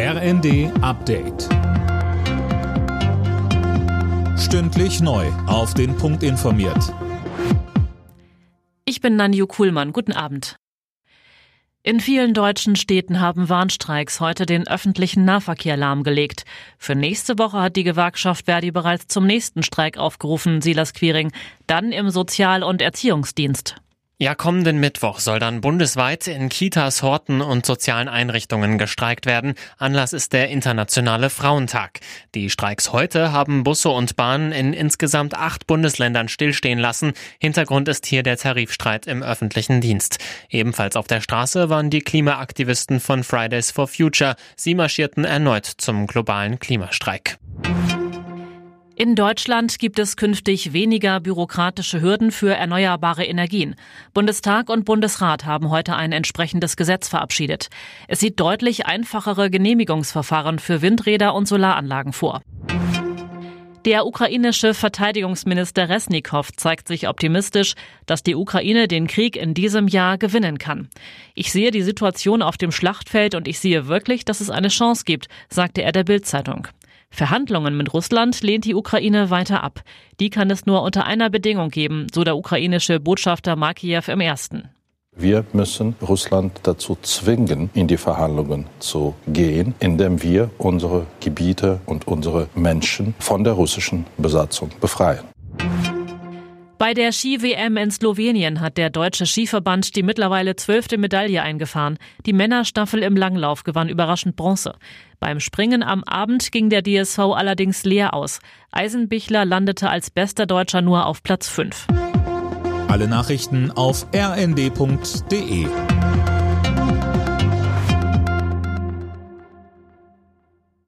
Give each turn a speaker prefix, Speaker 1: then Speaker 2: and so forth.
Speaker 1: RND Update. Stündlich neu. Auf den Punkt informiert.
Speaker 2: Ich bin Nanju Kuhlmann. Guten Abend. In vielen deutschen Städten haben Warnstreiks heute den öffentlichen Nahverkehr lahmgelegt. Für nächste Woche hat die Gewerkschaft Verdi bereits zum nächsten Streik aufgerufen, Silas Quiring, dann im Sozial- und Erziehungsdienst.
Speaker 3: Ja, kommenden Mittwoch soll dann bundesweit in Kitas, Horten und sozialen Einrichtungen gestreikt werden. Anlass ist der Internationale Frauentag. Die Streiks heute haben Busse und Bahnen in insgesamt acht Bundesländern stillstehen lassen. Hintergrund ist hier der Tarifstreit im öffentlichen Dienst. Ebenfalls auf der Straße waren die Klimaaktivisten von Fridays for Future. Sie marschierten erneut zum globalen Klimastreik.
Speaker 2: In Deutschland gibt es künftig weniger bürokratische Hürden für erneuerbare Energien. Bundestag und Bundesrat haben heute ein entsprechendes Gesetz verabschiedet. Es sieht deutlich einfachere Genehmigungsverfahren für Windräder und Solaranlagen vor. Der ukrainische Verteidigungsminister Resnikow zeigt sich optimistisch, dass die Ukraine den Krieg in diesem Jahr gewinnen kann. Ich sehe die Situation auf dem Schlachtfeld und ich sehe wirklich, dass es eine Chance gibt, sagte er der Bild-Zeitung. Verhandlungen mit Russland lehnt die Ukraine weiter ab. Die kann es nur unter einer Bedingung geben, so der ukrainische Botschafter Markiew im ersten.
Speaker 4: Wir müssen Russland dazu zwingen, in die Verhandlungen zu gehen, indem wir unsere Gebiete und unsere Menschen von der russischen Besatzung befreien.
Speaker 2: Bei der Ski-WM in Slowenien hat der deutsche Skiverband die mittlerweile zwölfte Medaille eingefahren. Die Männerstaffel im Langlauf gewann überraschend Bronze. Beim Springen am Abend ging der DSV allerdings leer aus. Eisenbichler landete als bester Deutscher nur auf Platz 5.
Speaker 1: Alle Nachrichten auf rnd.de